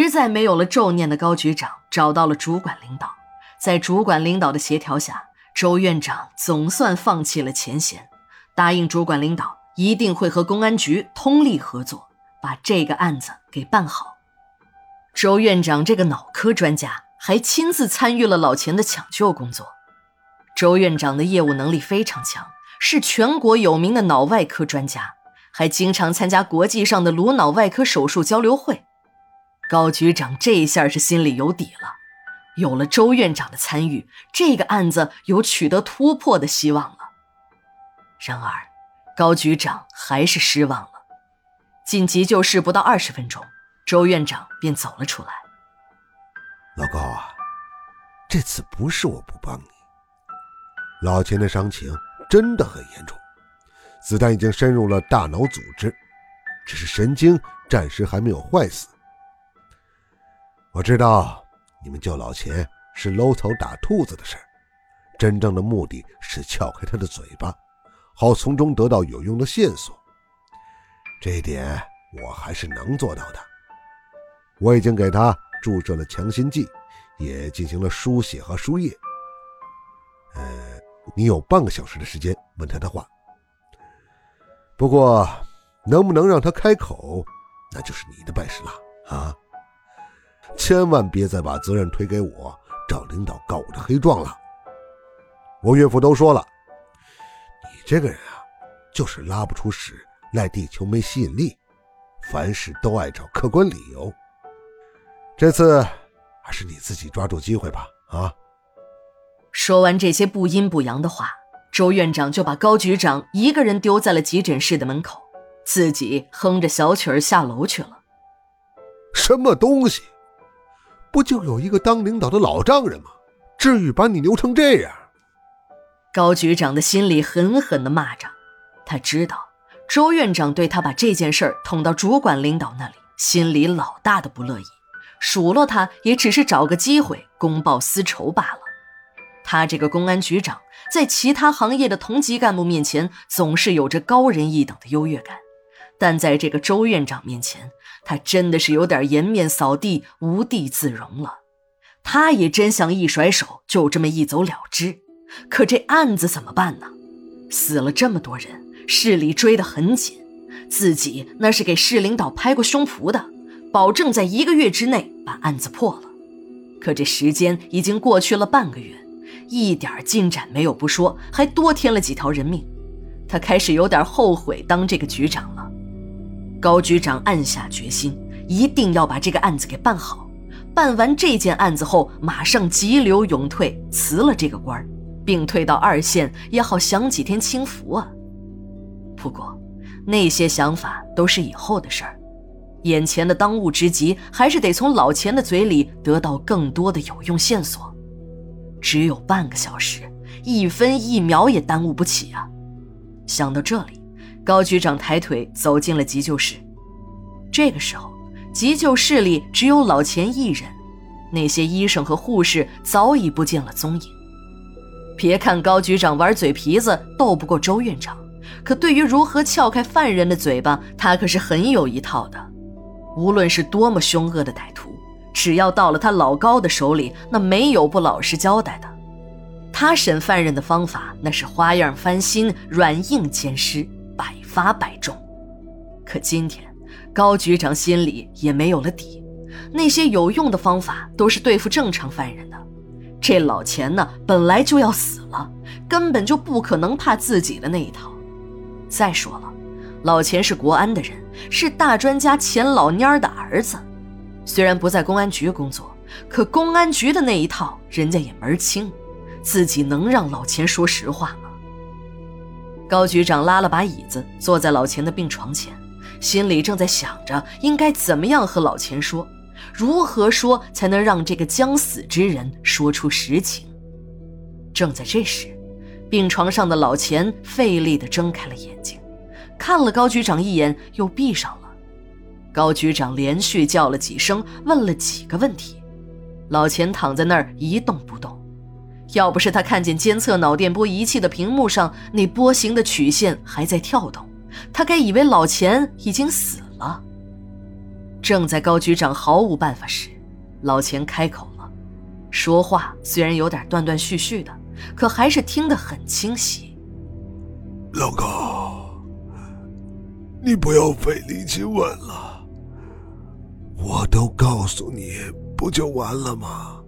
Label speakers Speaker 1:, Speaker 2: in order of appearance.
Speaker 1: 实在没有了咒念的高局长找到了主管领导，在主管领导的协调下，周院长总算放弃了前嫌，答应主管领导一定会和公安局通力合作，把这个案子给办好。周院长这个脑科专家还亲自参与了老钱的抢救工作。周院长的业务能力非常强，是全国有名的脑外科专家，还经常参加国际上的颅脑外科手术交流会。高局长这一下是心里有底了，有了周院长的参与，这个案子有取得突破的希望了。然而，高局长还是失望了。进急救室不到二十分钟，周院长便走了出来。
Speaker 2: 老高啊，这次不是我不帮你。老钱的伤情真的很严重，子弹已经深入了大脑组织，只是神经暂时还没有坏死。我知道你们救老钱是搂头打兔子的事真正的目的是撬开他的嘴巴，好从中得到有用的线索。这一点我还是能做到的。我已经给他注射了强心剂，也进行了输血和输液。呃。你有半个小时的时间问他的话，不过能不能让他开口，那就是你的本事了啊！千万别再把责任推给我，找领导告我的黑状了。我岳父都说了，你这个人啊，就是拉不出屎，赖地球没吸引力，凡事都爱找客观理由。这次还是你自己抓住机会吧，啊！
Speaker 1: 说完这些不阴不阳的话，周院长就把高局长一个人丢在了急诊室的门口，自己哼着小曲儿下楼去了。
Speaker 2: 什么东西？不就有一个当领导的老丈人吗？至于把你牛成这样？
Speaker 1: 高局长的心里狠狠地骂着，他知道周院长对他把这件事捅到主管领导那里，心里老大的不乐意，数落他也只是找个机会公报私仇罢了。他这个公安局长，在其他行业的同级干部面前，总是有着高人一等的优越感，但在这个周院长面前，他真的是有点颜面扫地、无地自容了。他也真想一甩手，就这么一走了之。可这案子怎么办呢？死了这么多人，市里追得很紧，自己那是给市领导拍过胸脯的，保证在一个月之内把案子破了。可这时间已经过去了半个月。一点进展没有不说，还多添了几条人命，他开始有点后悔当这个局长。高局长暗下决心，一定要把这个案子给办好。办完这件案子后，马上急流勇退，辞了这个官并退到二线，也好享几天清福啊。不过，那些想法都是以后的事儿，眼前的当务之急还是得从老钱的嘴里得到更多的有用线索。只有半个小时，一分一秒也耽误不起啊！想到这里，高局长抬腿走进了急救室。这个时候，急救室里只有老钱一人，那些医生和护士早已不见了踪影。别看高局长玩嘴皮子斗不过周院长，可对于如何撬开犯人的嘴巴，他可是很有一套的。无论是多么凶恶的歹徒。只要到了他老高的手里，那没有不老实交代的。他审犯人的方法那是花样翻新、软硬兼施、百发百中。可今天，高局长心里也没有了底。那些有用的方法都是对付正常犯人的。这老钱呢，本来就要死了，根本就不可能怕自己的那一套。再说了，老钱是国安的人，是大专家钱老蔫儿的儿子。虽然不在公安局工作，可公安局的那一套人家也门清，自己能让老钱说实话吗？高局长拉了把椅子，坐在老钱的病床前，心里正在想着应该怎么样和老钱说，如何说才能让这个将死之人说出实情。正在这时，病床上的老钱费力地睁开了眼睛，看了高局长一眼，又闭上了。高局长连续叫了几声，问了几个问题，老钱躺在那儿一动不动。要不是他看见监测脑电波仪器的屏幕上那波形的曲线还在跳动，他该以为老钱已经死了。正在高局长毫无办法时，老钱开口了，说话虽然有点断断续续的，可还是听得很清晰。
Speaker 2: 老高，你不要费力气问了，我都告诉你，不就完了吗？